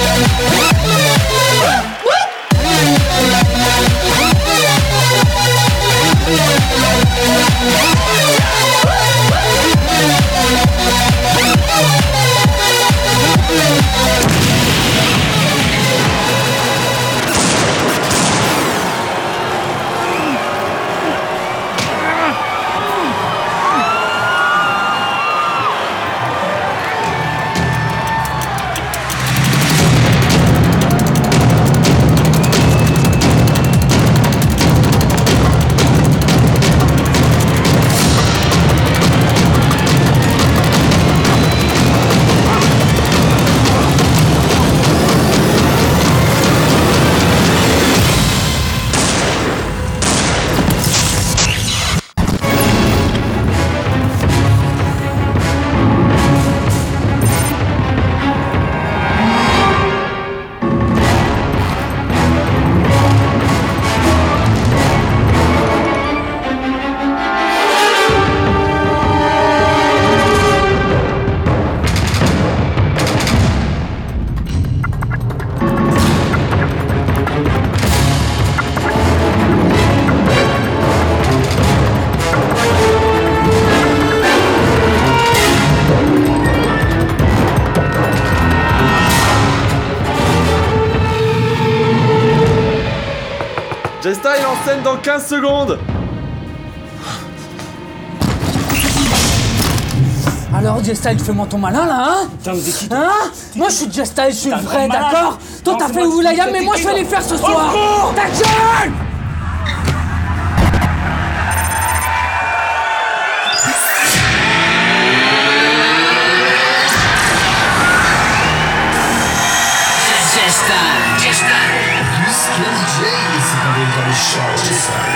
Thank you. Jesta est en scène dans 15 secondes. Alors, J-Style, fais-moi ton malin là, hein Hein Moi, je suis J-Style, je suis le vrai, d'accord Toi, t'as fait une mais moi, je vais les faire ce soir. Ta gueule Inside.